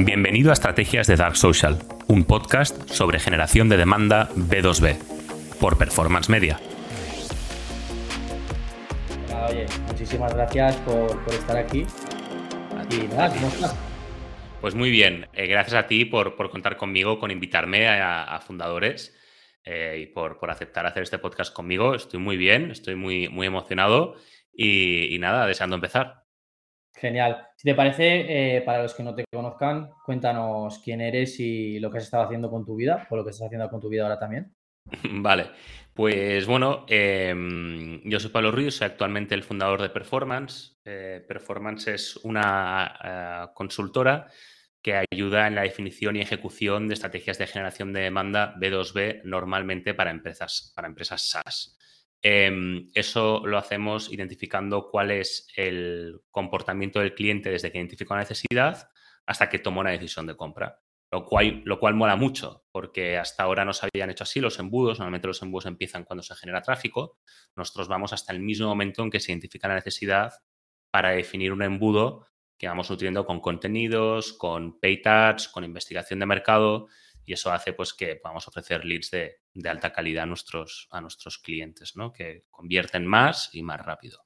Bienvenido a Estrategias de Dark Social, un podcast sobre generación de demanda B2B, por Performance Media. Oye, muchísimas gracias por, estar aquí. Y nada, ¿cómo estás? Pues muy bien, eh, gracias a ti por, contar conmigo, con invitarme a, fundadores eh, y por, aceptar hacer este podcast conmigo. Estoy muy bien, estoy muy, muy emocionado y nada, deseando empezar. Genial. Si te parece, eh, para los que no te conozcan, cuéntanos quién eres y lo que has estado haciendo con tu vida, o lo que estás haciendo con tu vida ahora también. Vale, pues bueno, em, yo soy Pablo Ruiz, soy actualmente el fundador de Performance. Eh, Performance es una eh, consultora que ayuda en la definición y ejecución de estrategias de generación de demanda B2B normalmente para empresas, para empresas SaaS. Em, eso lo hacemos identificando cuál es el comportamiento del cliente desde que identifica una necesidad hasta que toma una decisión de compra. Lo cual, lo cual mola mucho, porque hasta ahora no se habían hecho así los embudos. Normalmente los embudos empiezan cuando se genera tráfico. Nosotros vamos hasta el mismo momento en que se identifica la necesidad para definir un embudo que vamos nutriendo con contenidos, con pay tags, con investigación de mercado y eso hace pues que podamos ofrecer leads de, alta calidad a nuestros, a nuestros clientes, ¿no? Que convierten más y más rápido.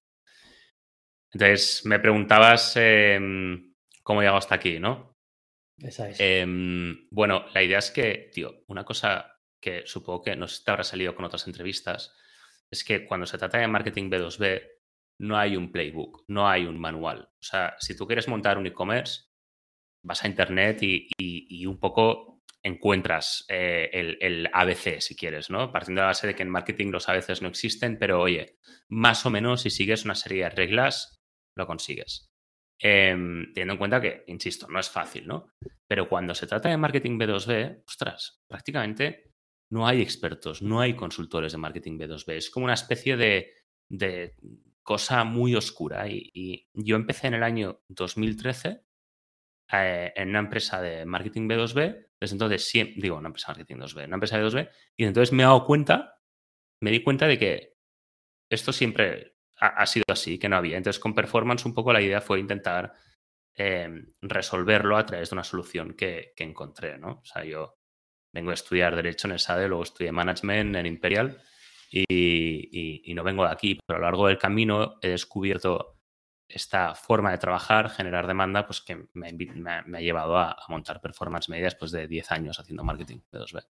Entonces, me preguntabas em, cómo he llegado hasta aquí, ¿no? Esa es. Em, bueno, la idea es que, tío, una cosa que supongo que no te habrá salido con otras entrevistas, es que cuando se trata de marketing B2B, no hay un playbook, no hay un manual. O sea, si tú quieres montar un e-commerce, vas a internet y, un poco encuentras eh, el, ABC, si quieres, ¿no? Partiendo de la base de que en marketing los ABCs no existen, pero oye, más o menos si sigues una serie de reglas, lo consigues. Em, teniendo en cuenta que, insisto, no es fácil, ¿no? Pero cuando se trata de marketing B2B, ostras, prácticamente no hay expertos, no hay consultores de marketing B2B. Es como una especie de, cosa muy oscura. y, yo empecé en el año 2013 eh, en una empresa de marketing B2B, desde entonces, siempre, digo, una empresa de marketing 2B, una empresa de 2B, y entonces me he dado cuenta, me di cuenta de que esto siempre ha, sido así, que no había. Entonces, con performance, un poco la idea fue intentar em, resolverlo a través de una solución que, encontré, ¿no? O sea, yo vengo a estudiar Derecho en el SADE, luego estudié Management en Imperial y, no vengo de aquí, pero a lo largo del camino he descubierto esta forma de trabajar, generar demanda, pues que me, ha llevado a, montar performance media después de 10 años haciendo marketing de 2B.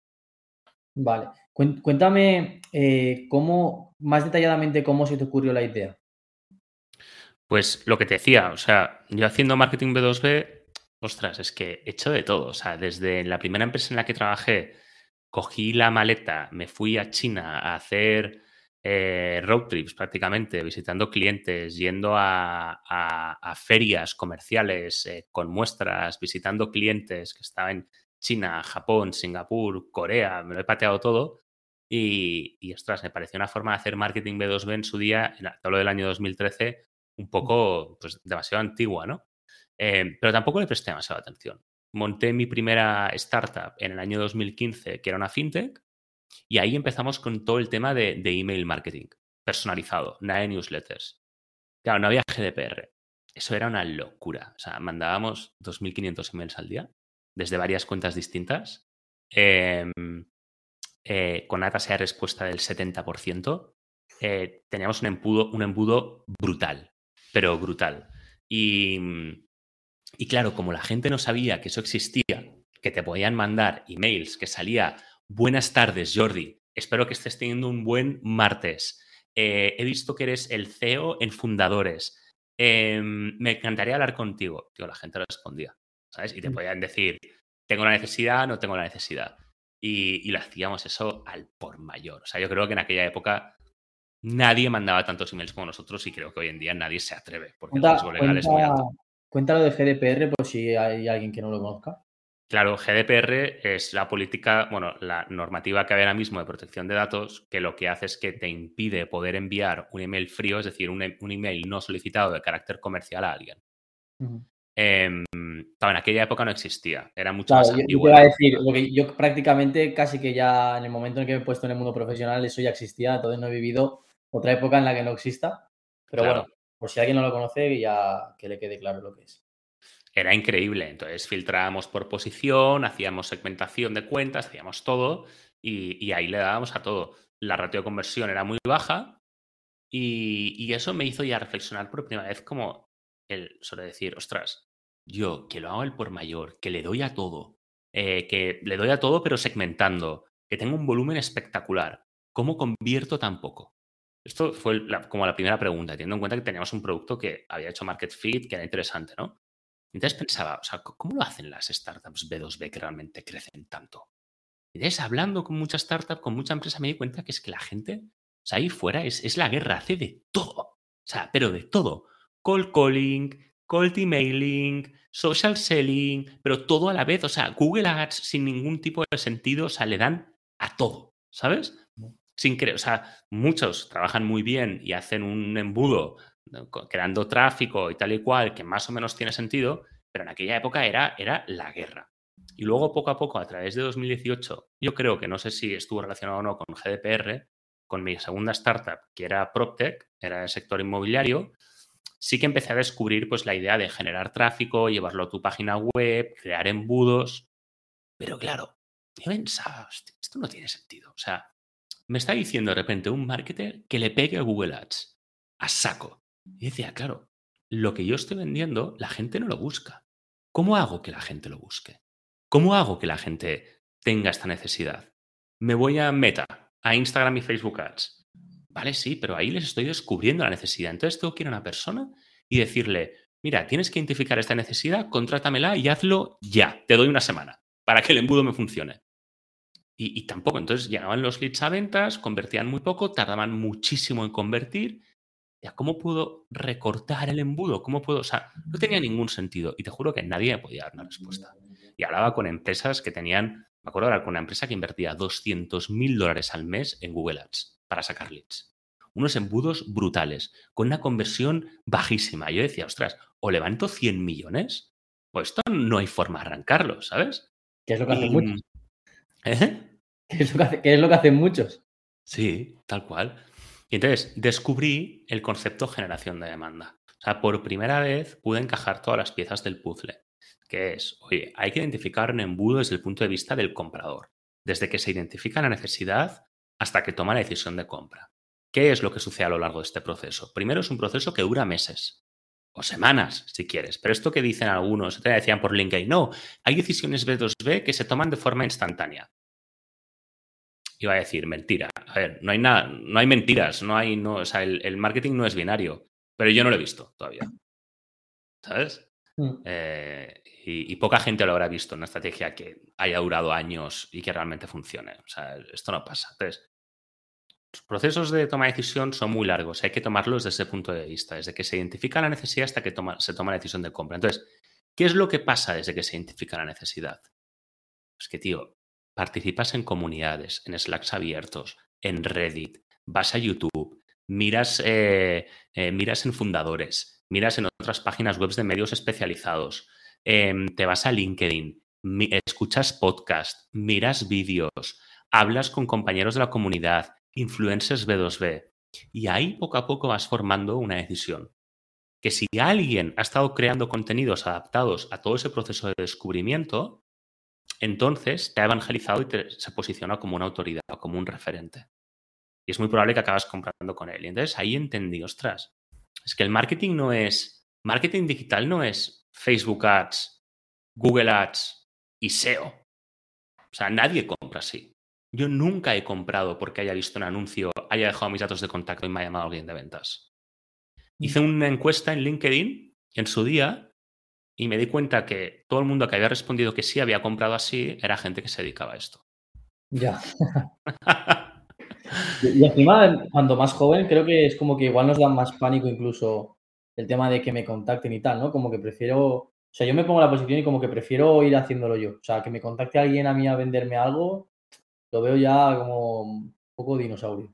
Vale. Cuéntame eh, cómo, más detalladamente, cómo se te ocurrió la idea. Pues lo que te decía, o sea, yo haciendo marketing B2B, ostras, es que he hecho de todo. O sea, desde la primera empresa en la que trabajé, cogí la maleta, me fui a China a hacer eh, road trips prácticamente, visitando clientes, yendo a, ferias comerciales eh, con muestras, visitando clientes que estaban en China, Japón, Singapur, Corea, me lo he pateado todo. Y, y ostras, me pareció una forma de hacer marketing B2B en su día, en lo del año 2013, un poco, pues, demasiado antigua, ¿no? Eh, pero tampoco le presté demasiada atención. Monté mi primera startup en el año 2015, que era una fintech, y ahí empezamos con todo el tema de, email marketing personalizado, nada de newsletters. Claro, no había GDPR. Eso era una locura. O sea, mandábamos 2.500 emails al día desde varias cuentas distintas, em, eh, con una tasa de respuesta del 70%. Eh, teníamos un embudo, un embudo brutal, pero brutal. Y, y claro, como la gente no sabía que eso existía, que te podían mandar emails, que salía Buenas tardes, Jordi. Espero que estés teniendo un buen martes. Eh, he visto que eres el CEO en Fundadores. Em, me encantaría hablar contigo. Tío, la gente respondía, ¿sabes? Y te mm. podían decir, tengo la necesidad, no tengo la necesidad. Y, y lo hacíamos eso al por mayor. O sea, yo creo que en aquella época nadie mandaba tantos emails como nosotros y creo que hoy en día nadie se atreve porque el riesgo legal es muy alto. Cuéntalo de GDPR por si hay alguien que no lo conozca. Claro, GDPR es la política, bueno, la normativa que hay ahora mismo de protección de datos, que lo que hace es que te impide poder enviar un email frío, es decir, un, email no solicitado de carácter comercial a alguien. Em, en aquella época no existía, era mucho más antiguo. Yo, decir, yo prácticamente casi que ya en el momento en que me he puesto en el mundo profesional eso ya existía, entonces no he vivido otra época en la que no exista. Pero bueno, por si alguien no lo conoce, ya que le quede claro lo que es. Era increíble. Entonces filtrábamos por posición, hacíamos segmentación de cuentas, hacíamos todo y, ahí le dábamos a todo. La ratio de conversión era muy baja y, eso me hizo ya reflexionar por primera vez como el sobre decir, ostras, yo que lo hago el por mayor, que le doy a todo, eh, que le doy a todo pero segmentando, que tengo un volumen espectacular, ¿cómo convierto tan poco? Esto fue como la primera pregunta, teniendo en cuenta que teníamos un producto que había hecho market fit, que era interesante, ¿no? Entonces pensaba, o sea, ¿cómo lo hacen las startups B2B que realmente crecen tanto? Y entonces, hablando con muchas startups, con mucha empresa, me di cuenta que es que la gente, o sea, ahí fuera es, es la guerra, hace de todo. O sea, pero de todo. Cold calling, cold emailing, social selling, pero todo a la vez. O sea, Google Ads sin ningún tipo de sentido, o sea, le dan a todo, ¿sabes? Sin creer, o sea, muchos trabajan muy bien y hacen un embudo creando tráfico y tal y cual, que más o menos tiene sentido, pero en aquella época era, era la guerra. Y luego, poco a poco, a través de 2018, yo creo que no sé si estuvo relacionado o no con GDPR, con mi segunda startup, que era PropTech, era el sector inmobiliario, sí que empecé a descubrir pues, la idea de generar tráfico, llevarlo a tu página web, crear embudos. Pero claro, yo pensaba, esto no tiene sentido. O sea, me está diciendo de repente un marketer que le pegue a Google Ads a saco. Y decía, claro, lo que yo estoy vendiendo, la gente no lo busca. ¿Cómo hago que la gente lo busque? ¿Cómo hago que la gente tenga esta necesidad? Me voy a Meta, a Instagram y Facebook Ads. Vale, sí, pero ahí les estoy descubriendo la necesidad. Entonces tengo que ir a una persona y decirle, mira, tienes que identificar esta necesidad, contrátamela y hazlo ya. Te doy una semana para que el embudo me funcione. Y, y tampoco. Entonces llegaban los leads a ventas, convertían muy poco, tardaban muchísimo en convertir ¿cómo puedo recortar el embudo? ¿Cómo puedo? O sea, no tenía ningún sentido. Y te juro que nadie me podía dar una respuesta. Y hablaba con empresas que tenían, me acuerdo hablar con una empresa que invertía 200 mil dólares al mes en Google Ads para sacar leads. Unos embudos brutales, con una conversión bajísima. Yo decía, ostras, o levanto 100 millones, pues esto no hay forma de arrancarlo, ¿sabes? ¿Qué es lo que hacen muchos? ¿Eh? ¿Qué es lo que hacen muchos? Sí, tal cual. Y entonces descubrí el concepto generación de demanda. O sea, por primera vez pude encajar todas las piezas del puzzle, que es, oye, hay que identificar un embudo desde el punto de vista del comprador, desde que se identifica la necesidad hasta que toma la decisión de compra. ¿Qué es lo que sucede a lo largo de este proceso? Primero es un proceso que dura meses o semanas, si quieres. Pero esto que dicen algunos, te decían por LinkedIn, no, hay decisiones B2B que se toman de forma instantánea iba a decir mentira. A ver, no hay nada, no hay mentiras, no hay, no, o sea, el, marketing no es binario, pero yo no lo he visto todavía. ¿Sabes? Mm. Eh, y, poca gente lo habrá visto en una estrategia que haya durado años y que realmente funcione. O sea, esto no pasa. Entonces, los procesos de toma de decisión son muy largos. Hay que tomarlos desde ese punto de vista, desde que se identifica la necesidad hasta que se toma la decisión de compra. Entonces, ¿qué es lo que pasa desde que se identifica la necesidad? Es que, tío, participas en comunidades, en Slacks abiertos, en Reddit, vas a YouTube, miras, eh, eh, miras en fundadores, miras en otras páginas web de medios especializados, em, te vas a LinkedIn, escuchas podcast, miras vídeos, hablas con compañeros de la comunidad, influencers B2B. Y ahí poco a poco vas formando una decisión. Que si alguien ha estado creando contenidos adaptados a todo ese proceso de descubrimiento, entonces te ha evangelizado y te, se posiciona como una autoridad, como un referente. Y es muy probable que acabas comprando con él. Y entonces ahí entendí, ostras, es que el marketing no es, marketing digital no es Facebook Ads, Google Ads y SEO. O sea, nadie compra así. Yo nunca he comprado porque haya visto un anuncio, haya dejado mis datos de contacto y me ha llamado alguien de ventas. Hice mm. una encuesta en LinkedIn en su día y me di cuenta que todo el mundo que había respondido que sí había comprado así era gente que se dedicaba a esto. Ya. y encima, cuando más joven, creo que es como que igual nos da más pánico incluso el tema de que me contacten y tal, ¿no? Como que prefiero, o sea, yo me pongo en la posición y como que prefiero ir haciéndolo yo. O sea, que me contacte alguien a mí a venderme algo, lo veo ya como un poco dinosaurio.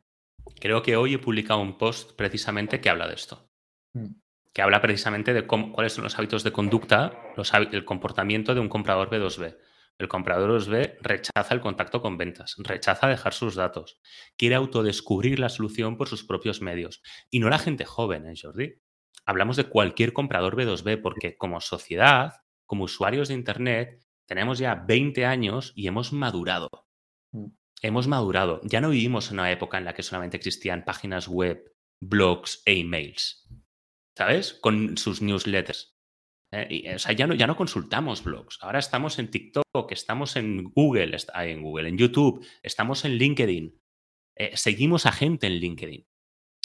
Creo que hoy he publicado un post precisamente que habla de esto. Mm que habla precisamente de cuáles son los hábitos de conducta, los, el comportamiento de un comprador B2B. El comprador B2B rechaza el contacto con ventas, rechaza dejar sus datos, quiere autodescubrir la solución por sus propios medios. Y no la gente joven, ¿eh, Jordi? Hablamos de cualquier comprador B2B porque como sociedad como usuarios de Internet, tenemos ya 20 años y hemos madurado. Mm. Hemos madurado. Ya no vivimos en una época en la que solamente existían páginas web, blogs e emails. ¿Sabes? Con sus newsletters. Eh, o sea, ya no, ya no consultamos blogs. Ahora estamos en TikTok, estamos en Google, en Google, en YouTube, estamos en LinkedIn. Eh, seguimos a gente en LinkedIn.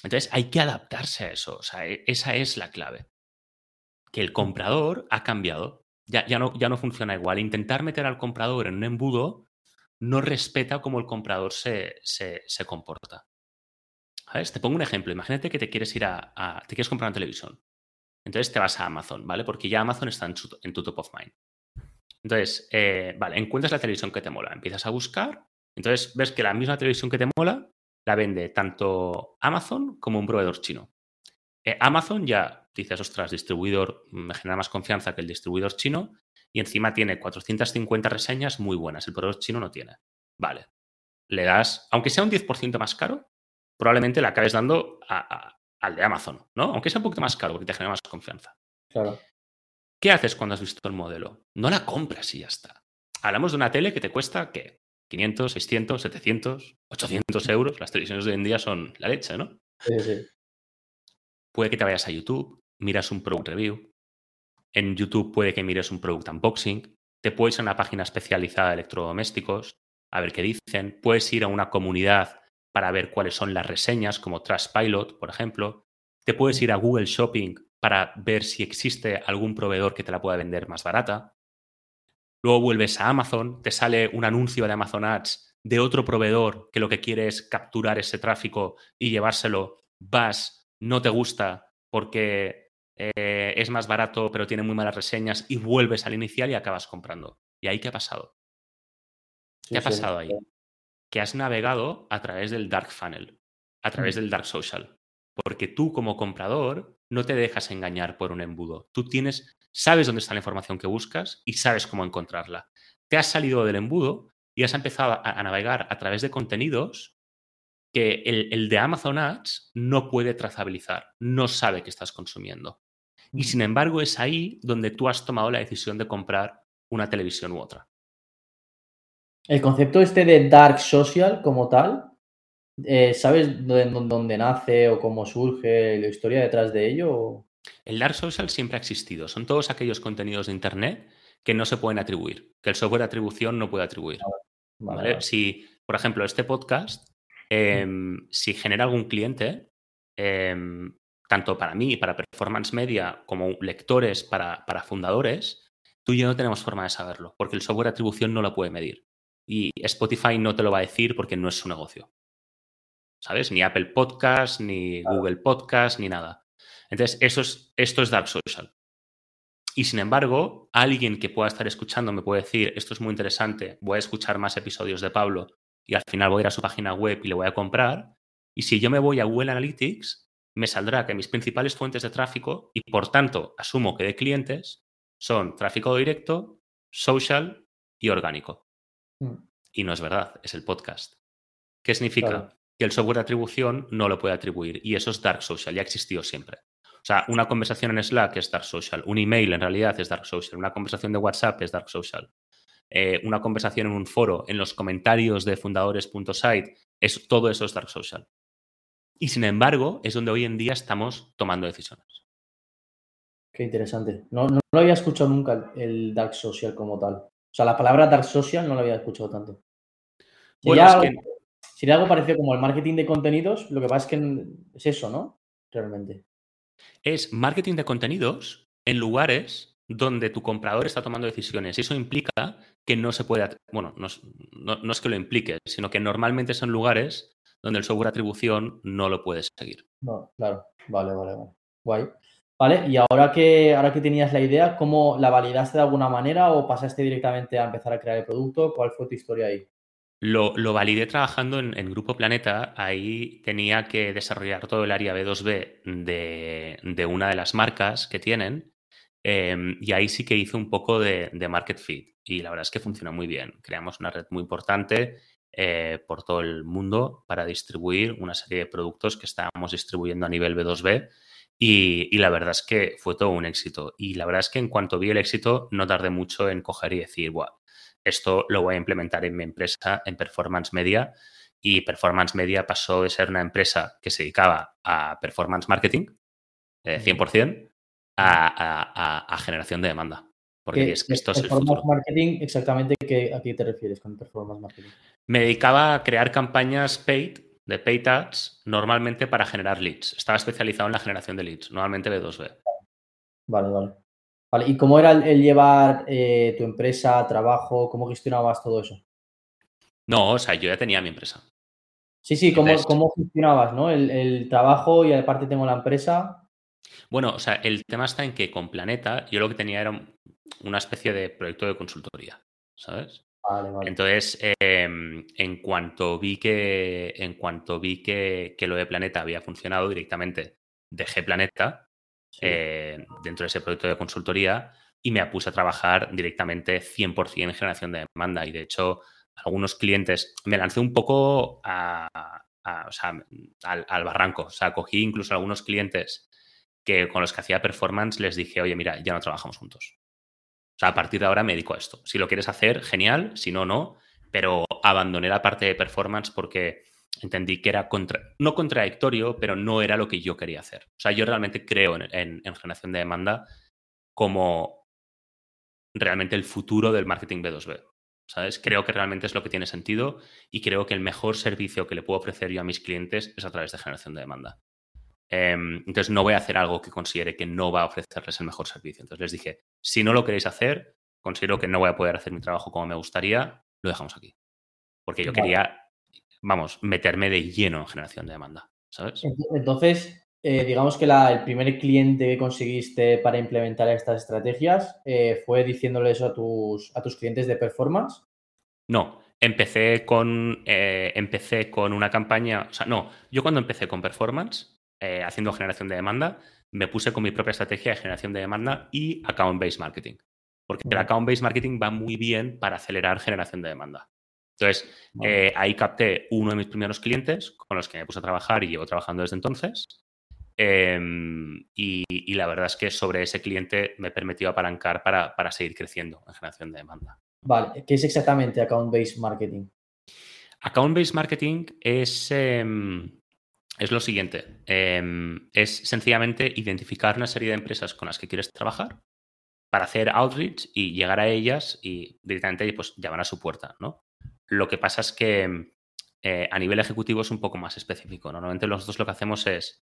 Entonces hay que adaptarse a eso. O sea, e, esa es la clave. Que el comprador ha cambiado. Ya, ya, no, ya no funciona igual. Intentar meter al comprador en un embudo no respeta cómo el comprador se, se, comporta. Te pongo un ejemplo. Imagínate que te quieres ir a, te quieres comprar una televisión. Entonces te vas a Amazon, ¿vale? Porque ya Amazon está en, tu top of mind. Entonces, eh, vale, encuentras la televisión que te mola, empiezas a buscar, entonces ves que la misma televisión que te mola la vende tanto Amazon como un proveedor chino. Eh, Amazon ya dices, ostras, distribuidor me genera más confianza que el distribuidor chino y encima tiene 450 reseñas muy buenas. El proveedor chino no tiene. Vale. Le das, aunque sea un 10% más caro, probablemente le acabes dando al de Amazon, ¿no? Aunque sea un poquito más caro porque te genera más confianza. Claro. ¿Qué haces cuando has visto el modelo? No la compras y ya está. Hablamos de una tele que te cuesta, ¿qué? 500, 600, 700, 800 euros. Las televisiones de hoy en día son la leche, ¿no? Sí, sí. Puede que te vayas a YouTube, miras un product review. En YouTube puede que mires un product unboxing. Te puedes ir a una página especializada de electrodomésticos a ver qué dicen. Puedes ir a una comunidad para ver cuáles son las reseñas, como Trustpilot, por ejemplo. Te puedes ir a Google Shopping para ver si existe algún proveedor que te la pueda vender más barata. Luego vuelves a Amazon, te sale un anuncio de Amazon Ads de otro proveedor que lo que quiere es capturar ese tráfico y llevárselo. Vas, no te gusta porque eh, es más barato pero tiene muy malas reseñas y vuelves al inicial y acabas comprando. ¿Y ahí qué ha pasado? ¿Qué ha pasado ahí? Que has navegado a través del dark funnel, a través mm. del dark social. Porque tú como comprador no te dejas engañar por un embudo. Tú tienes sabes dónde está la información que buscas y sabes cómo encontrarla. Te has salido del embudo y has empezado a, navegar a través de contenidos que el, de Amazon Ads no puede trazabilizar, no sabe que estás consumiendo. Y sin embargo es ahí donde tú has tomado la decisión de comprar una televisión u otra. El concepto este de dark social como tal, eh, ¿sabes dónde, nace o cómo surge la historia detrás de ello? El Dark Social siempre ha existido. Son todos aquellos contenidos de Internet que no se pueden atribuir, que el software de atribución no puede atribuir. Si, por ejemplo, este podcast, em, si genera algún cliente, em, tanto para mí, para Performance Media, como lectores para, para fundadores, tú y yo no tenemos forma de saberlo, porque el software de atribución no lo puede medir. Y Spotify no te lo va a decir porque no es su negocio. ¿Sabes? Ni Apple Podcast, ni Google Podcast, ni nada. Entonces, eso es, esto es Dark Social. Y sin embargo, alguien que pueda estar escuchando me puede decir, esto es muy interesante, voy a escuchar más episodios de Pablo y al final voy a ir a su página web y le voy a comprar. Y si yo me voy a Google Analytics, me saldrá que mis principales fuentes de tráfico, y por tanto asumo que de clientes, son tráfico directo, social y orgánico. Mm. Y no es verdad, es el podcast. ¿Qué significa? Que el software de atribución no lo puede atribuir y eso es dark social, ya ha existido siempre. O sea, una conversación en Slack es Dark Social, un email en realidad es Dark Social, una conversación de WhatsApp es Dark Social, eh, una conversación en un foro, en los comentarios de fundadores.site, es, todo eso es Dark Social. Y sin embargo, es donde hoy en día estamos tomando decisiones. Qué interesante. No, no, había escuchado nunca el Dark Social como tal. O sea, la palabra Dark Social no la había escuchado tanto. Sería, sería algo parecido como el marketing de contenidos, lo que pasa es que es eso, ¿no? Realmente es marketing de contenidos en lugares donde tu comprador está tomando decisiones. Y eso implica que no se puede, bueno, no, es que lo implique, sino que normalmente son lugares donde el software de atribución no lo puedes seguir. No, claro, vale, vale, vale. Guay. Vale, y ahora que, ahora que tenías la idea, ¿cómo la validaste de alguna manera o pasaste directamente a empezar a crear el producto? ¿Cuál fue tu historia ahí? Lo, validé trabajando en, Grupo Planeta. Ahí tenía que desarrollar todo el área B2B de, una de las marcas que tienen. Em, y ahí sí que hice un poco de, market fit. Y la verdad es que funciona muy bien. Creamos una red muy importante eh, por todo el mundo para distribuir una serie de productos que estábamos distribuyendo a nivel B2B. Y, la verdad es que fue todo un éxito. Y la verdad es que en cuanto vi el éxito, no tardé mucho en coger y decir, wow, esto lo voy a implementar en mi empresa, en Performance Media. Y Performance Media pasó de ser una empresa que se dedicaba a performance marketing, 100%, eh, a, generación de demanda. Porque es, esto es el futuro. marketing, exactamente, ¿a qué te refieres con performance marketing? Me dedicaba a crear campañas paid, de paid ads, normalmente para generar leads. Estaba especializado en la generación de leads, normalmente B2B. Vale, vale. Vale, ¿y cómo era el, llevar eh, tu empresa, trabajo? ¿Cómo gestionabas todo eso? No, o sea, yo ya tenía mi empresa. Sí, sí, ¿cómo, ¿cómo gestionabas, no? El, el, trabajo y aparte tengo la empresa. Bueno, o sea, el tema está en que con Planeta yo lo que tenía era una especie de proyecto de consultoría, ¿sabes? Vale, vale. Entonces, em, en cuanto vi que en cuanto vi que, lo de Planeta había funcionado directamente, dejé Planeta eh, dentro de ese proyecto de consultoría y me puse a trabajar directamente 100% en generación de demanda. Y de hecho, algunos clientes, me lancé un poco a, al, al, barranco. O sea, cogí incluso algunos clientes que con los que hacía performance, les dije, oye, mira, ya no trabajamos juntos. Sea, a partir de ahora me dedico a esto. Si lo quieres hacer, genial, si no, no. Pero abandoné la parte de performance porque entendí que era no contradictorio, pero no era lo que yo quería hacer. O sea, yo realmente creo en, generación de demanda como realmente el futuro del marketing B2B. ¿Sabes? Creo que realmente es lo que tiene sentido y creo que el mejor servicio que le puedo ofrecer yo a mis clientes es a través de generación de demanda. Em, entonces no voy a hacer algo que considere que no va a ofrecerles el mejor servicio. Entonces les dije, si no lo queréis hacer, considero que no voy a poder hacer mi trabajo como me gustaría, lo dejamos aquí. Porque yo quería, vamos, meterme de lleno en generación de demanda. ¿Sabes? Entonces, eh, digamos que el primer cliente que conseguiste para implementar estas estrategias eh, fue diciéndole eso a tus, a tus clientes de performance. No, empecé con, eh, empecé con una campaña, o sea, no, yo cuando empecé con performance, eh, haciendo generación de demanda, me puse con mi propia estrategia de generación de demanda y account-based marketing. Porque el account-based marketing va muy bien para acelerar generación de demanda. Entonces, eh, ahí capté uno de mis primeros clientes con los que me puse a trabajar y llevo trabajando desde entonces. Em, y, la verdad es que sobre ese cliente me permitió apalancar para, para seguir creciendo en generación de demanda. Vale, ¿qué es exactamente account-based marketing? Account-based marketing es... Em, es lo siguiente. Em, es sencillamente identificar una serie de empresas con las que quieres trabajar para hacer outreach y llegar a ellas y directamente pues, llamar a su puerta, ¿no? Lo que pasa es que eh, a nivel ejecutivo es un poco más específico. Normalmente nosotros lo que hacemos es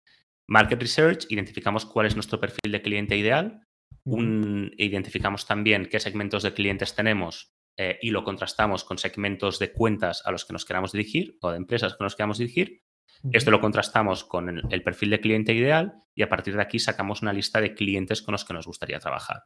market research, identificamos cuál es nuestro perfil de cliente ideal, identificamos también qué segmentos de clientes tenemos eh, y lo contrastamos con segmentos de cuentas a los que nos queramos dirigir o de empresas que nos queramos dirigir esto lo contrastamos con el, perfil de cliente ideal y a partir de aquí sacamos una lista de clientes con los que nos gustaría trabajar.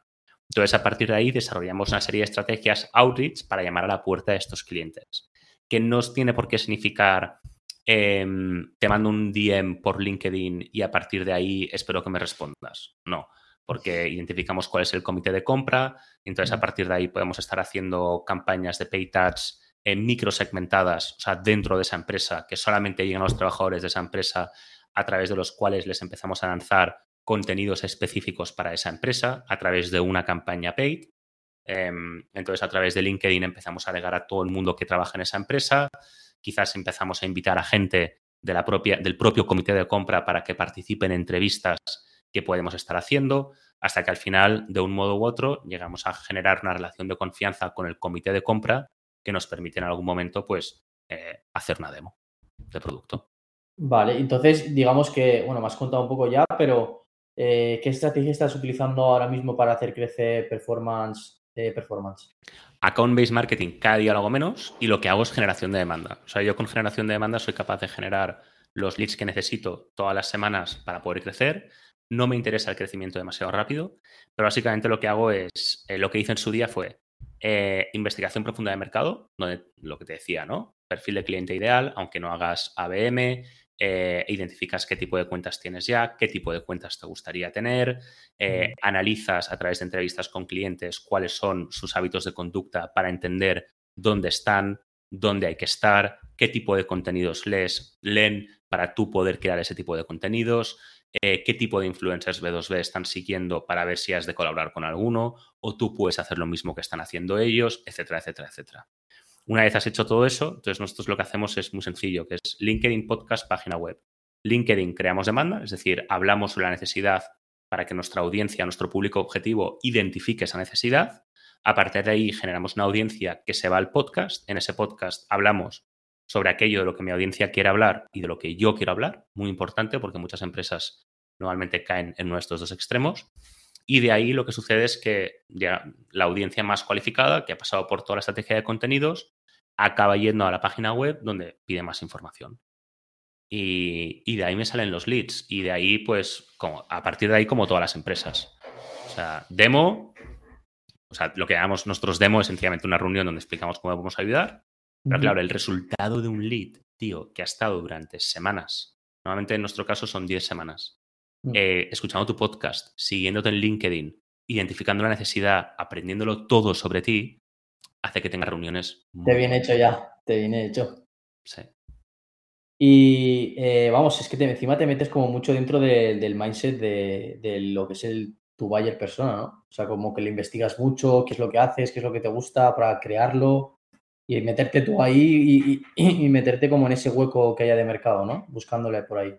Entonces, a partir de ahí desarrollamos una serie de estrategias outreach para llamar a la puerta de estos clientes, que no tiene por qué significar em, te mando un DM por LinkedIn y a partir de ahí espero que me respondas. No, porque identificamos cuál es el comité de compra, entonces a partir de ahí podemos estar haciendo campañas de pay tags en microsegmentadas, o sea, dentro de esa empresa, que solamente llegan a los trabajadores de esa empresa, a través de los cuales les empezamos a lanzar contenidos específicos para esa empresa a través de una campaña paid. Em, entonces, a través de LinkedIn empezamos a llegar a todo el mundo que trabaja en esa empresa. Quizás empezamos a invitar a gente de la propia, del propio comité de compra para que participen en entrevistas que podemos estar haciendo, hasta que al final, de un modo u otro, llegamos a generar una relación de confianza con el comité de compra que nos permiten en algún momento pues eh, hacer una demo de producto. Vale, entonces digamos que, bueno, me has contado un poco ya, pero eh, ¿qué estrategia estás utilizando ahora mismo para hacer crecer performance? Eh, performance? Account-based marketing cada día lo hago menos y lo que hago es generación de demanda. O sea, yo con generación de demanda soy capaz de generar los leads que necesito todas las semanas para poder crecer. No me interesa el crecimiento demasiado rápido, pero básicamente lo que hago es, lo que hice en su día fue eh, investigación profunda de mercado, donde lo que te decía, ¿no? Perfil de cliente ideal, aunque no hagas ABM, eh, identificas qué tipo de cuentas tienes ya, qué tipo de cuentas te gustaría tener, eh, analizas a través de entrevistas con clientes cuáles son sus hábitos de conducta para entender dónde están, dónde hay que estar, qué tipo de contenidos lees, leen para tú poder crear ese tipo de contenidos, eh, qué tipo de influencers B2B están siguiendo para ver si has de colaborar con alguno, o tú puedes hacer lo mismo que están haciendo ellos, etcétera, etcétera, etcétera. Una vez has hecho todo eso, entonces nosotros lo que hacemos es muy sencillo, que es LinkedIn Podcast, página web. LinkedIn creamos demanda, es decir, hablamos sobre la necesidad para que nuestra audiencia, nuestro público objetivo, identifique esa necesidad. A partir de ahí generamos una audiencia que se va al podcast. En ese podcast hablamos sobre aquello de lo que mi audiencia quiere hablar y de lo que yo quiero hablar. Muy importante porque muchas empresas normalmente caen en nuestros dos extremos. Y de ahí lo que sucede es que la audiencia más cualificada, que ha pasado por toda la estrategia de contenidos, acaba yendo a la página web donde pide más información. Y, de ahí me salen los leads. Y de ahí, pues, como, a partir de ahí, como todas las empresas. O sea, demo, o sea, lo que llamamos nosotros demo es sencillamente una reunión donde explicamos cómo a ayudar. Pero claro, el resultado de un lead, tío, que ha estado durante semanas, normalmente en nuestro caso son 10 semanas, mm. eh, escuchando tu podcast, siguiéndote en LinkedIn, identificando la necesidad, aprendiéndolo todo sobre ti, hace que tengas reuniones. Te viene hecho ya, te viene hecho. Sí. Y eh, vamos, es que te, encima te metes como mucho dentro del mindset de, lo que es el, tu buyer persona, ¿no? O sea, como que le investigas mucho, qué es lo que haces, qué es lo que te gusta para crearlo y meterte tú ahí y, meterte como en ese hueco que haya de mercado, ¿no? Buscándole por ahí.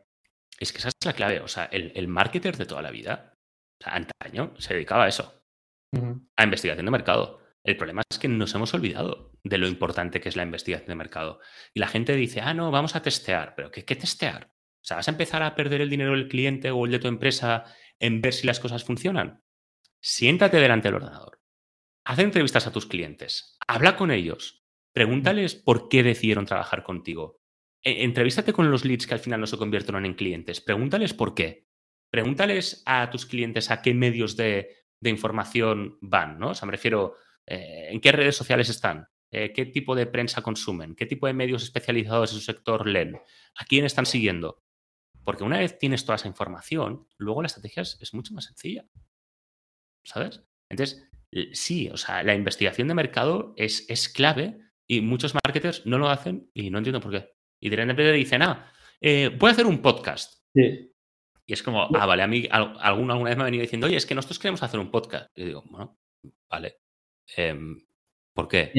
Es que esa es la clave. O sea, el, marketer de toda la vida, o sea, antaño, se dedicaba a eso. A investigación de mercado. El problema es que nos hemos olvidado de lo importante que es la investigación de mercado. Y la gente dice, ah, no, vamos a testear. ¿Pero qué, qué testear? O sea, ¿vas a empezar a perder el dinero del cliente o el de tu empresa en ver si las cosas funcionan? Siéntate delante del ordenador. Haz entrevistas a tus clientes. Habla con ellos. Pregúntales por qué decidieron trabajar contigo. E, entrevístate con los leads que al final no se convierten en clientes. Pregúntales por qué. Pregúntales a tus clientes a qué medios de, información van, ¿no? O sea, me refiero, eh, ¿En qué redes sociales están? Eh, ¿Qué tipo de prensa consumen? ¿Qué tipo de medios especializados en su sector leen? ¿A quién están siguiendo? Porque una vez tienes toda esa información, luego la estrategia es, mucho más sencilla. ¿Sabes? Entonces, sí, o sea, la investigación de mercado es, es clave y muchos marketers no lo hacen y no entiendo por qué. Y de repente dicen, ah, eh, voy a hacer un podcast. Sí. Y es como, ah, vale, a mí alguna, alguna vez me ha venido diciendo, oye, es que nosotros queremos hacer un podcast. Y digo, bueno, vale, Em, ¿Por qué?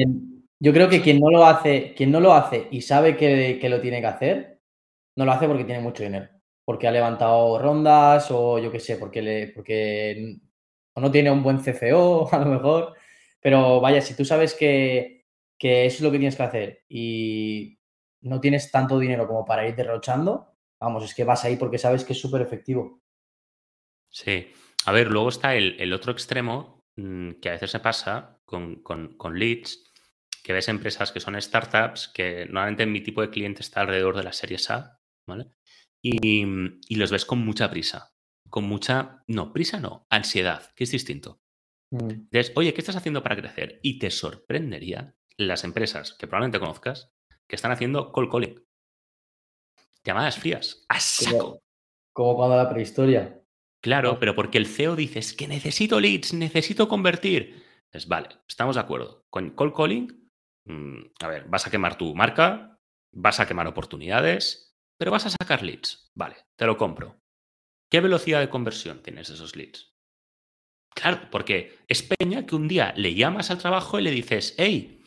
Yo creo que quien no lo hace, quien no lo hace y sabe que, lo tiene que hacer, no lo hace porque tiene mucho dinero. Porque ha levantado rondas o yo qué sé, porque, le, porque no tiene un buen CFO a lo mejor. Pero vaya, si tú sabes que, que eso es lo que tienes que hacer y no tienes tanto dinero como para ir derrochando, vamos, es que vas ahí porque sabes que es súper efectivo. Sí. A ver, luego está el, el otro extremo Mm, que a veces se pasa con, leads, que ves empresas que son startups, que normalmente mi tipo de cliente está alrededor de la serie A, ¿vale? Y, los ves con mucha prisa, con mucha, no, prisa no, ansiedad, que es distinto. Mm. Entonces, oye, ¿qué estás haciendo para crecer? Y te sorprendería las empresas que probablemente conozcas que están haciendo cold calling. Llamadas frías, a saco. como cuando la prehistoria. Claro, pero porque el CEO dice, es que necesito leads, necesito convertir. Es vale, estamos de acuerdo. Con cold calling, mm, a ver, vas a quemar tu marca, vas a quemar oportunidades, pero vas a sacar leads. Vale, te lo compro. ¿Qué velocidad de conversión tienes esos leads? Claro, porque es peña que un día le llamas al trabajo y le dices, hey,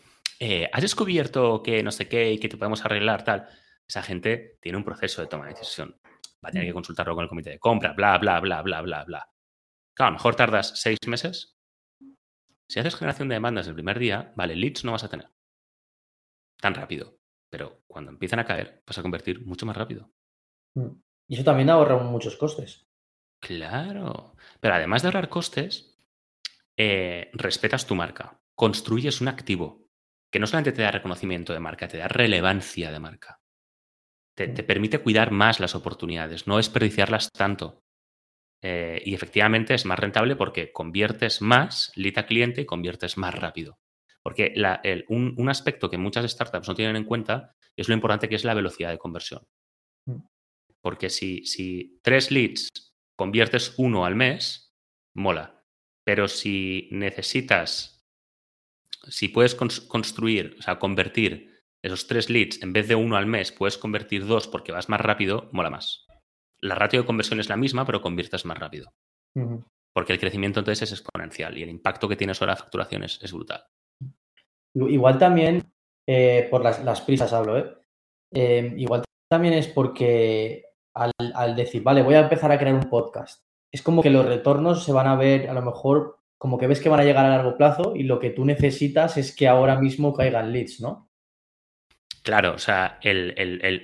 eh, ¿has descubierto que no sé qué y que te podemos arreglar tal? Esa gente tiene un proceso de toma de decisión va a tener que consultarlo con el comité de compra, bla, bla, bla, bla, bla, bla. Claro, a lo mejor tardas seis meses. Si haces generación de demandas el primer día, vale, leads no vas a tener tan rápido. Pero cuando empiezan a caer, vas a convertir mucho más rápido. Mm. Y eso también ahorra muchos costes. Claro. Pero además de ahorrar costes, eh, respetas tu marca. Construyes un activo que no solamente te da reconocimiento de marca, te da relevancia de marca. Te, permite cuidar más las oportunidades, no desperdiciarlas tanto. Eh, y efectivamente es más rentable porque conviertes más lead a cliente y conviertes más rápido. Porque un, aspecto que muchas startups no tienen en cuenta es lo importante que es la velocidad de conversión. Mm. Porque si, si tres leads conviertes uno al mes, mola. Pero si necesitas, si puedes construir, o sea, convertir esos tres leads, en vez de uno al mes, puedes convertir dos porque vas más rápido, mola más. la ratio de conversión es la misma, pero conviertes más rápido. Porque el crecimiento entonces es exponencial y el impacto que tiene sobre la facturación es, brutal. Igual también, eh, por las, prisas hablo, ¿eh? ¿eh? igual también es porque al, decir, vale, voy a empezar a crear un podcast, es como que los retornos se van a ver, a lo mejor, como que ves que van a llegar a largo plazo y lo que tú necesitas es que ahora mismo caigan leads, ¿no? Claro, o sea,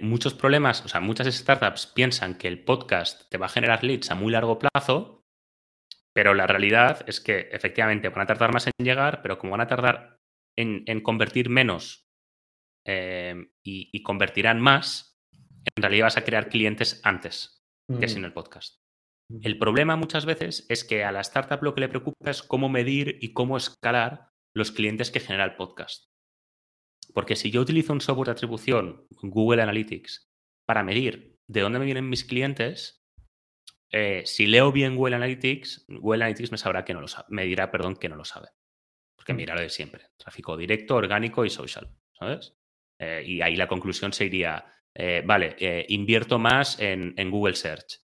muchos problemas, o sea, muchas startups piensan que el podcast te va a generar leads a muy largo plazo, pero la realidad es que efectivamente van a tardar más en llegar, pero como van a tardar en, convertir menos eh, y, convertirán más, en realidad vas a crear clientes antes que sin el podcast. El problema muchas veces es que a la startup lo que le preocupa es cómo medir y cómo escalar los clientes que genera el podcast. Porque si yo utilizo un software de atribución, Google Analytics, para medir de dónde me vienen mis clientes, eh, si leo bien Google Analytics, Google Analytics me sabrá que no lo sabe, me dirá, perdón, que no lo sabe. Porque mm. mira lo de siempre. Tráfico directo, orgánico y social. ¿Sabes? Eh, y ahí la conclusión sería, eh, vale, invierto más en, Google Search.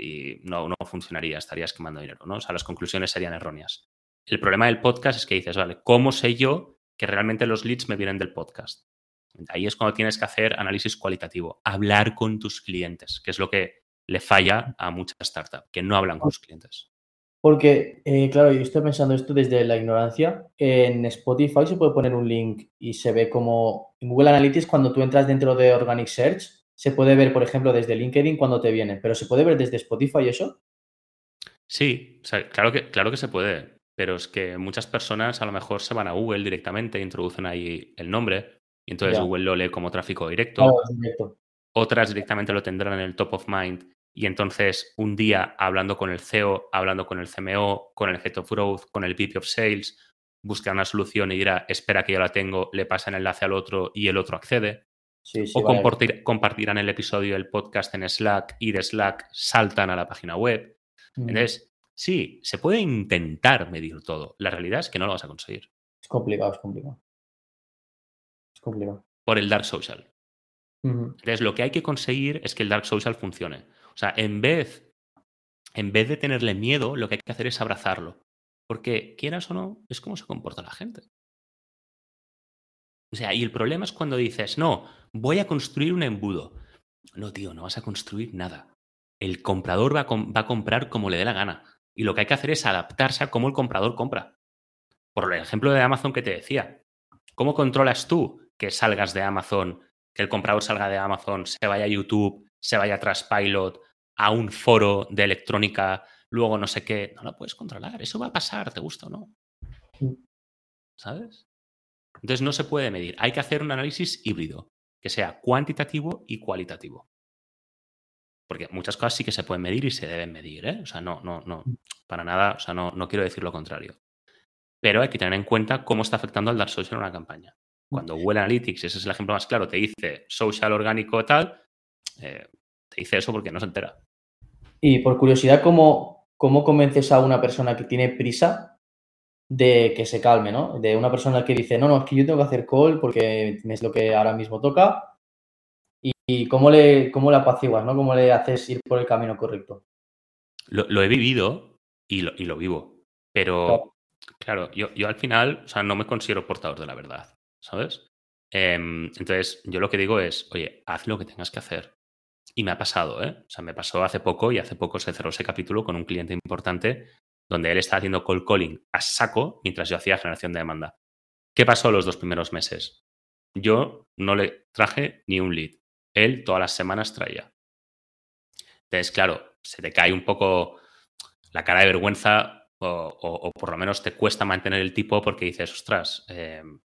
Y no, funcionaría, estarías quemando dinero, ¿no? O sea, las conclusiones serían erróneas. El problema del podcast es que dices, vale, ¿cómo sé yo que realmente los leads me vienen del podcast. Ahí es cuando tienes que hacer análisis cualitativo, hablar con tus clientes, que es lo que le falla a muchas startups, que no hablan con sus clientes. Porque, eh, claro, yo estoy pensando esto desde la ignorancia. En Spotify se puede poner un link y se ve como en Google Analytics cuando tú entras dentro de Organic Search, se puede ver, por ejemplo, desde LinkedIn cuando te viene, pero ¿se puede ver desde Spotify eso? Sí, claro, que, claro que se puede pero es que muchas personas a lo mejor se van a Google directamente, introducen ahí el nombre y entonces Google lo lee como tráfico directo. Otras directamente lo tendrán en el top of mind y entonces un día hablando con el CEO, hablando con el CMO, con el Head of Growth, con el VP of Sales, buscan una solución y dirá, espera que yo la tengo, le pasa el enlace al otro y el otro accede. O compartirán el episodio del podcast en Slack y de Slack saltan a la página web. Mm. Entonces, Sí, se puede intentar medir todo. La realidad es que no lo vas a conseguir. Es complicado, es complicado. Es complicado. Por el Dark Social. Entonces, lo que hay que conseguir es que el Dark Social funcione. O sea, en vez, en vez de tenerle miedo, lo que hay que hacer es abrazarlo. Porque, quieras o no, es como se comporta la gente. O sea, y el problema es cuando dices, no, voy a construir un embudo. No, tío, no vas a construir nada. El comprador va a comprar como le dé la gana. Y lo que hay que hacer es adaptarse a cómo el comprador compra. Por el ejemplo de Amazon que te decía. ¿Cómo controlas tú que salgas de Amazon, que el comprador salga de Amazon, se vaya a YouTube, se vaya a Traspilot, a un foro de electrónica, luego no sé qué? No lo puedes controlar. Eso va a pasar, te gusta o no. ¿Sabes? Entonces no se puede medir. Hay que hacer un análisis híbrido, que sea cuantitativo y cualitativo. Porque muchas cosas sí que se pueden medir y se deben medir, ¿eh? O sea, no, no, no, mm. para nada, o sea, no, no quiero decir lo contrario. Pero hay que tener en cuenta cómo está afectando al Dark Social en una campaña. Mm. Cuando Google Analytics, ese es el ejemplo más claro, te dice social orgánico tal, eh, te dice eso porque no se entera. Y por curiosidad, ¿cómo, ¿cómo convences a una persona que tiene prisa de que se calme, ¿no? De una persona que dice, no, no, es que yo tengo que hacer call porque es lo que ahora mismo toca ¿Y cómo le, cómo le apaciguas, ¿no? ¿Cómo le haces ir por el camino correcto? Lo, he vivido y lo, y lo vivo. Pero, claro, yo, yo, al final, o sea, no me considero portador de la verdad, ¿sabes? Em, entonces, yo lo que digo es, oye, haz lo que tengas que hacer. Y me ha pasado, ¿eh? O sea, me pasó hace poco y hace poco se cerró ese capítulo con un cliente importante donde él estaba haciendo call calling a saco mientras yo hacía generación de demanda. ¿Qué pasó los dos primeros meses? Yo no le traje ni un lead él todas las semanas traía. Entonces, claro, se te cae un poco la cara de vergüenza o, por lo menos te cuesta mantener el tipo porque dices, ostras, em,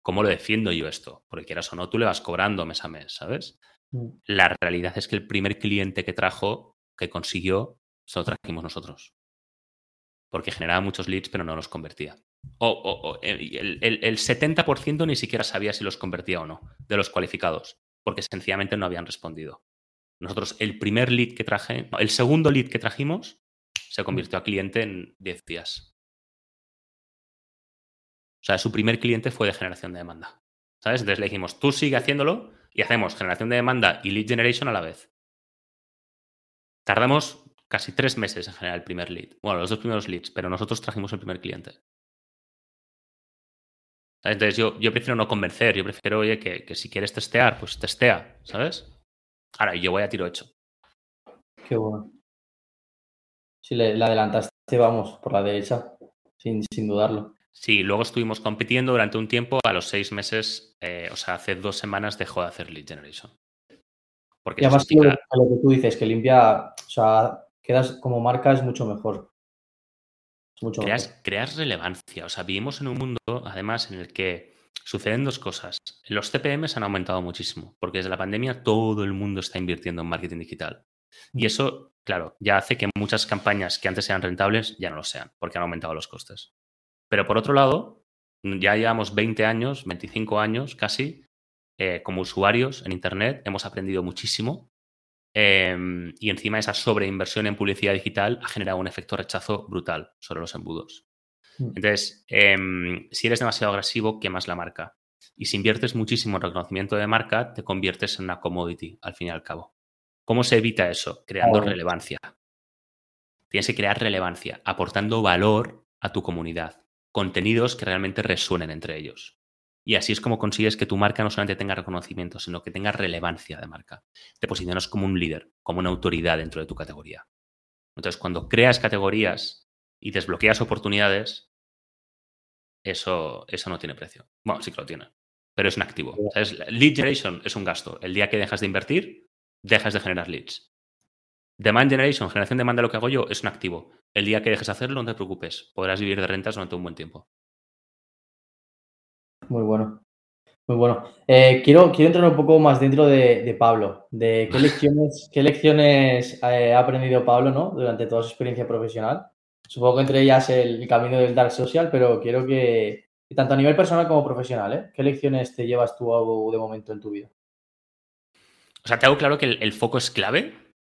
¿cómo lo defiendo yo esto? Porque quieras o no, tú le vas cobrando mes a mes, ¿sabes? Mm. La realidad es que el primer cliente que trajo, que consiguió, se lo trajimos nosotros. Porque generaba muchos leads, pero no los convertía. O, el, el 70% ni siquiera sabía si los convertía o no, de los cualificados porque sencillamente no habían respondido. Nosotros, el primer lead que traje, el segundo lead que trajimos, se convirtió a cliente en 10 días. O sea, su primer cliente fue de generación de demanda. ¿Sabes? Entonces le dijimos, tú sigue haciéndolo y hacemos generación de demanda y lead generation a la vez. Tardamos casi tres meses en generar el primer lead. Bueno, los dos primeros leads, pero nosotros trajimos el primer cliente. Entonces yo, yo prefiero no convencer, yo prefiero, oye, que, que si quieres testear, pues testea, ¿sabes? Ahora, yo voy a tiro hecho. Qué bueno. Si le, adelantaste, vamos, por la derecha, sin, sin, dudarlo. Sí, luego estuvimos compitiendo durante un tiempo, a los seis meses, eh, o sea, hace dos semanas dejó de hacer lead generation. Porque y además, lo, lo que tú dices, que limpia, o sea, quedas como marca es mucho mejor. mucho creas, creas relevancia. O sea, vivimos en un mundo, además, en el que suceden dos cosas. Los CPMs han aumentado muchísimo, porque desde la pandemia todo el mundo está invirtiendo en marketing digital. Y eso, claro, ya hace que muchas campañas que antes eran rentables ya no lo sean, porque han aumentado los costes. Pero por otro lado, ya llevamos 20 años, 25 años casi, eh, como usuarios en Internet, hemos aprendido muchísimo Em, y encima esa sobreinversión en publicidad digital ha generado un efecto rechazo brutal sobre los embudos. Mm. Entonces, em, si eres demasiado agresivo, quemas la marca. Y si inviertes muchísimo en reconocimiento de marca, te conviertes en una commodity, al fin y al cabo. ¿Cómo se evita eso? Creando relevancia. Tienes que crear relevancia, aportando valor a tu comunidad, contenidos que realmente resuenen entre ellos. Y así es como consigues que tu marca no solamente tenga reconocimiento, sino que tenga relevancia de marca. Te posicionas como un líder, como una autoridad dentro de tu categoría. Entonces, cuando creas categorías y desbloqueas oportunidades, eso, eso no tiene precio. Bueno, sí que lo tiene, pero es un activo. Lead generation es un gasto. El día que dejas de invertir, dejas de generar leads. Demand generation, generación de demanda, lo que hago yo, es un activo. El día que dejes de hacerlo, no te preocupes. Podrás vivir de rentas durante un buen tiempo. Muy bueno. Muy bueno. Eh, quiero, quiero entrar un poco más dentro de, Pablo, de qué lecciones, qué lecciones eh, ha aprendido Pablo ¿no? durante toda su experiencia profesional. Supongo que entre ellas el, camino del Dark Social, pero quiero que, tanto a nivel personal como profesional, ¿eh? ¿qué lecciones te llevas tú de momento en tu vida? O sea, te hago claro que el, foco es clave.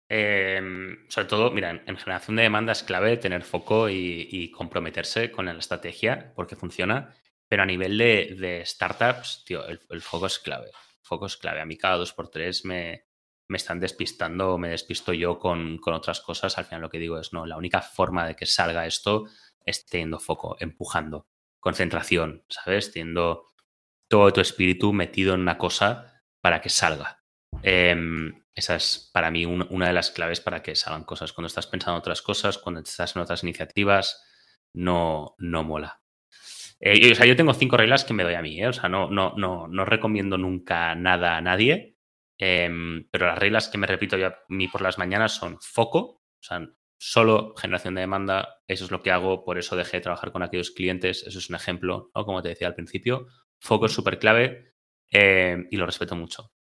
Em, sobre todo, mira, en, generación de demanda es clave tener foco y comprometerse con la estrategia porque funciona. Pero a nivel de, startups, tío, el, foco es clave. Foco es clave. A mí cada dos por tres me, me están despistando, me despisto yo con, otras cosas. Al final lo que digo es, no, la única forma de que salga esto es teniendo foco, empujando, concentración, ¿sabes? Teniendo todo tu espíritu metido en una cosa para que salga. Em, esa es para mí una de las claves para que salgan cosas. Cuando estás pensando en otras cosas, cuando estás en otras iniciativas, no, no mola. Eh, yo tengo cinco reglas que me doy a mí, ¿eh? O sea, no, no, no, no recomiendo nunca nada a nadie. Em, pero las reglas que me repito yo a mí por las mañanas son foco, o solo generación de demanda, eso es lo que hago, por eso dejé de trabajar con aquellos clientes, eso es un ejemplo. Como te decía al principio, foco es súper clave em, y lo respeto mucho.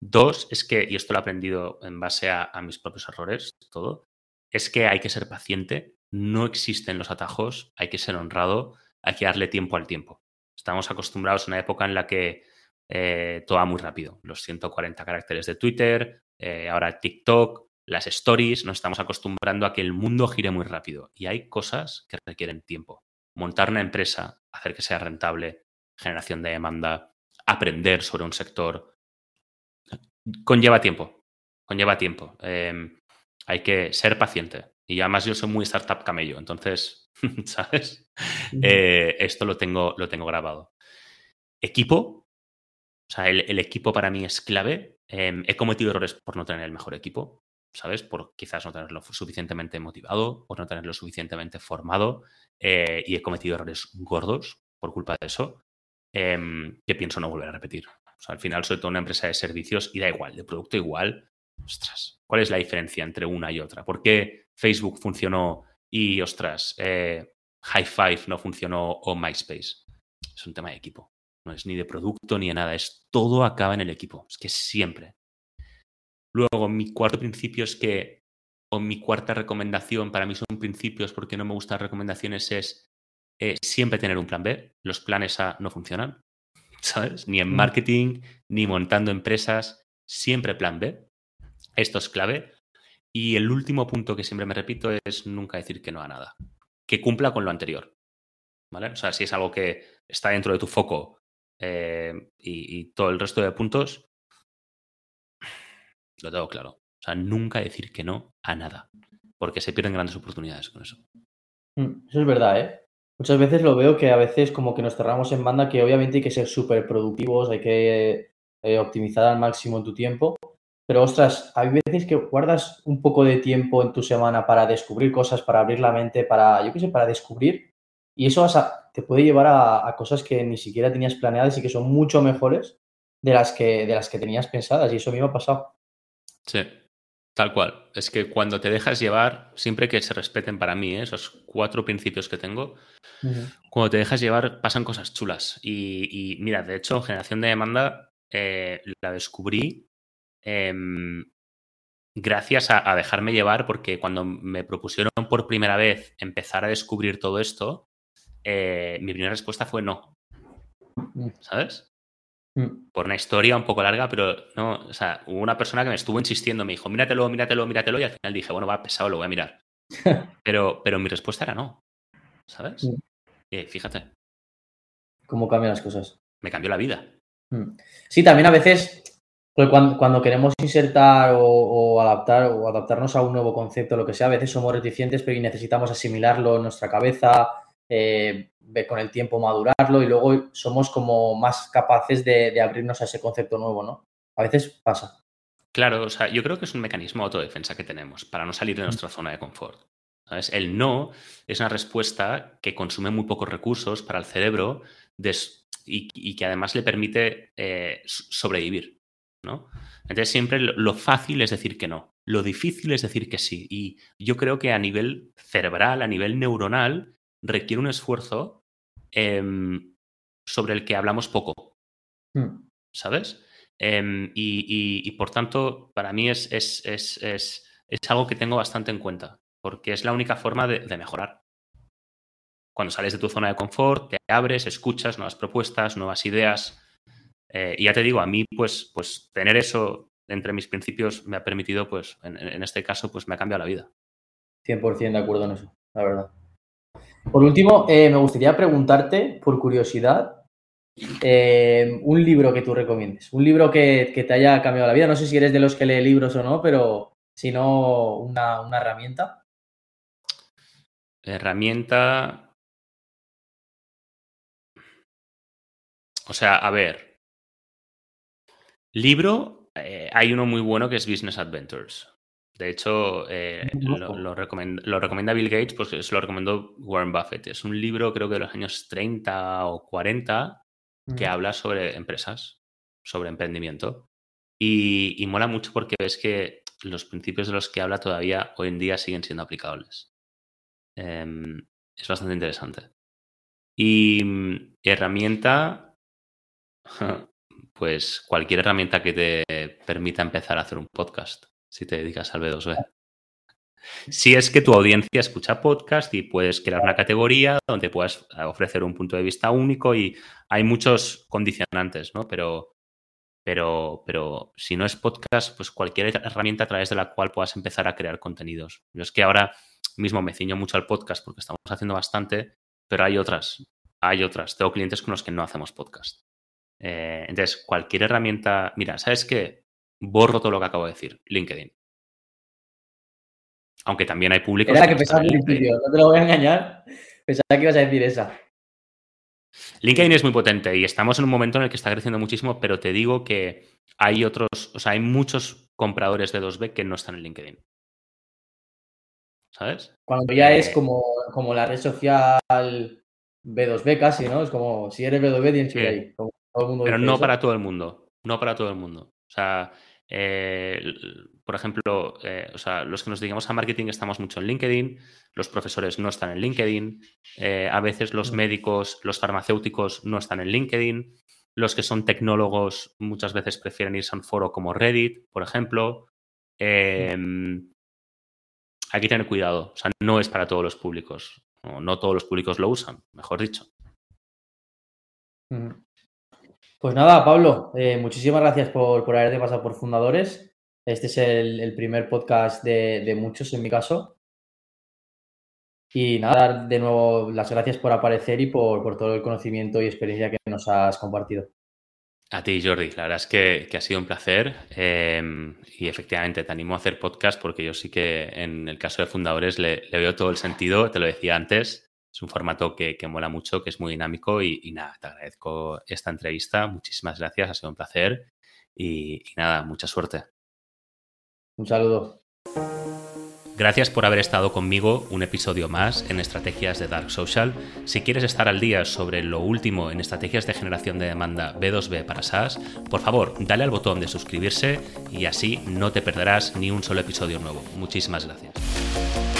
Dos, es que, y esto lo he aprendido en base a, a mis propios errores, todo, es que hay que ser paciente, no existen los atajos, hay que ser honrado hay que darle tiempo al tiempo. Estamos acostumbrados a una época en la que eh, todo va muy rápido. Los 140 caracteres de Twitter, eh, ahora TikTok, las stories, nos estamos acostumbrando a que el mundo gire muy rápido. Y hay cosas que requieren tiempo. Montar una empresa, hacer que sea rentable, generación de demanda, aprender sobre un sector, conlleva tiempo. Conlleva tiempo. Em, hay que ser paciente. Y además yo soy muy startup camello, entonces ¿sabes? Eh, esto lo tengo, lo tengo grabado. Equipo, o sea, el, equipo para mí es clave. Em, he cometido errores por no tener el mejor equipo, ¿sabes? Por quizás no tenerlo suficientemente motivado, por no tenerlo suficientemente formado. Eh, y he cometido errores gordos por culpa de eso, em, que pienso no volver a repetir. O sea, al final soy toda una empresa de servicios y da igual, de producto igual. Ostras, ¿cuál es la diferencia entre una y otra? ¿Por qué Facebook funcionó y ostras, eh, High Five no funcionó o MySpace. Es un tema de equipo. No es ni de producto ni de nada. Es todo acaba en el equipo. Es que siempre. Luego, mi cuarto principio es que, o mi cuarta recomendación, para mí son principios porque no me gustan recomendaciones, es eh, siempre tener un plan B. Los planes A no funcionan, ¿sabes? Ni en mm. marketing, ni montando empresas. Siempre plan B. Esto es clave. Y el último punto que siempre me repito es nunca decir que no a nada. Que cumpla con lo anterior. ¿Vale? O sea, si es algo que está dentro de tu foco eh, y, todo el resto de puntos, lo tengo claro. O sea, nunca decir que no a nada, porque se pierden grandes oportunidades con eso. Mm, eso es verdad, ¿eh? Muchas veces lo veo que a veces como que nos cerramos en banda, que obviamente hay que ser súper productivos, hay que eh, optimizar al máximo tu tiempo, pero ostras, hay veces que guardas un poco de tiempo en tu semana para descubrir cosas, para abrir la mente, para, yo qué sé, para descubrir, y eso te puede llevar a, cosas que ni siquiera tenías planeadas y que son mucho mejores de las que, de las que tenías pensadas, y eso a mí me ha pasado. Sí, Tal cual. Es que cuando te dejas llevar, siempre que se respeten para mí ¿eh? esos cuatro principios que tengo, cuando te dejas llevar pasan cosas chulas. Y, mira, de hecho, generación de demanda eh, la descubrí em, gracias a, dejarme llevar porque cuando me propusieron por primera vez empezar a descubrir todo esto, eh, mi primera respuesta fue no. Mm. ¿Sabes? Mm. Por una historia un poco larga, pero no, o sea, hubo una persona que me estuvo insistiendo, me dijo, míratelo, míratelo, míratelo, y al final dije, bueno, va pesado, lo voy a mirar. pero, pero mi respuesta era no, ¿sabes? Mm. Y fíjate. ¿Cómo cambian las cosas? Me cambió la vida. Sí, también a veces, pues cuando, queremos insertar o, adaptar o adaptarnos a un nuevo concepto, lo que sea, a veces somos reticentes, pero necesitamos asimilarlo en nuestra cabeza, eh, con el tiempo madurarlo y luego somos como más capaces de, abrirnos a ese concepto nuevo, ¿no? A veces pasa. Claro, o sea, yo creo que es un mecanismo de autodefensa que tenemos para no salir de nuestra zona de confort. ¿sabes? El no es una respuesta que consume muy pocos recursos para el cerebro y, que además le permite eh, sobrevivir. ¿No? Entonces siempre lo fácil es decir que no, lo difícil es decir que sí. Y yo creo que a nivel cerebral, a nivel neuronal, requiere un esfuerzo em, sobre el que hablamos poco. Hmm. ¿Sabes? Em, y, por tanto, para mí es, es, es, algo que tengo bastante en cuenta, porque es la única forma de, mejorar. Cuando sales de tu zona de confort, te abres, escuchas nuevas propuestas, nuevas ideas. Eh, y ya te digo, a mí, pues, pues tener eso entre mis principios me ha permitido, pues, en, en este caso, pues me ha cambiado la vida. 100% de acuerdo en eso, la verdad. Por último, eh, me gustaría preguntarte, por curiosidad, eh, un libro que tú recomiendes, un libro que, te haya cambiado la vida. No sé si eres de los que lee libros o no, pero si no, una, una herramienta. Herramienta. O sea, a ver. Libro, eh, hay uno muy bueno que es Business Adventures. De hecho, eh, lo, recomienda, Bill Gates, pues se lo recomendó Warren Buffett. Es un libro, creo que de los años 30 o 40, que habla sobre empresas, sobre emprendimiento. Y, mola mucho porque ves que los principios de los que habla todavía hoy en día siguen siendo aplicables. Em, es bastante interesante. Y mm, herramienta, pues cualquier herramienta que te permita empezar a hacer un podcast si te dedicas al B2B. Si es que tu audiencia escucha podcast y puedes crear una categoría donde puedas ofrecer un punto de vista único y hay muchos condicionantes, ¿no? Pero, pero, pero si no es podcast, pues cualquier herramienta a través de la cual puedas empezar a crear contenidos. Yo es que ahora mismo me ciño mucho al podcast porque estamos haciendo bastante, pero hay otras, hay otras. Tengo clientes con los que no hacemos podcast. Eh, entonces, cualquier herramienta, mira, ¿sabes qué? borro todo lo que acabo de decir. LinkedIn. Aunque también hay públicos. Era que, pensaba no te lo voy a engañar. Pensaba que ibas a decir esa. LinkedIn es muy potente y estamos en un momento en el que está creciendo muchísimo, pero te digo que hay otros, o sea, hay muchos compradores de 2B que no están en LinkedIn. ¿Sabes? Cuando ya es eh, como, como la red social B2B casi, ¿no? Es como si eres B2B tienes que ir ahí. Pero no para todo el mundo. No para todo el mundo. O sea, eh, por ejemplo, eh, o sea, los que nos dedicamos a marketing estamos mucho en LinkedIn, los profesores no están en LinkedIn, eh, a veces los médicos, los farmacéuticos no están en LinkedIn, los que son tecnólogos muchas veces prefieren irse a un foro como Reddit, por ejemplo. Em, hay que tener cuidado, o sea, no es para todos los públicos, no, todos los públicos lo usan, mejor dicho. Pues nada, Pablo, eh, muchísimas gracias por, por, haberte pasado por Fundadores. Este es el, primer podcast de, muchos en mi caso. Y nada, de nuevo las gracias por aparecer y por, por todo el conocimiento y experiencia que nos has compartido. A ti, Jordi. La verdad es que, ha sido un placer em, y efectivamente te animo a hacer podcast porque yo sí que en el caso de fundadores le, veo todo el sentido, te lo decía antes, es un formato que, mola mucho, que es muy dinámico y, nada, te agradezco esta entrevista, muchísimas gracias, ha sido un placer y nada, mucha suerte. Un saludo. Gracias por haber estado conmigo un episodio más en Estrategias de Dark Social. Si quieres estar al día sobre lo último en estrategias de generación de demanda B2B para SaaS, por favor, dale al botón de suscribirse y así no te perderás ni un solo episodio nuevo. Muchísimas gracias.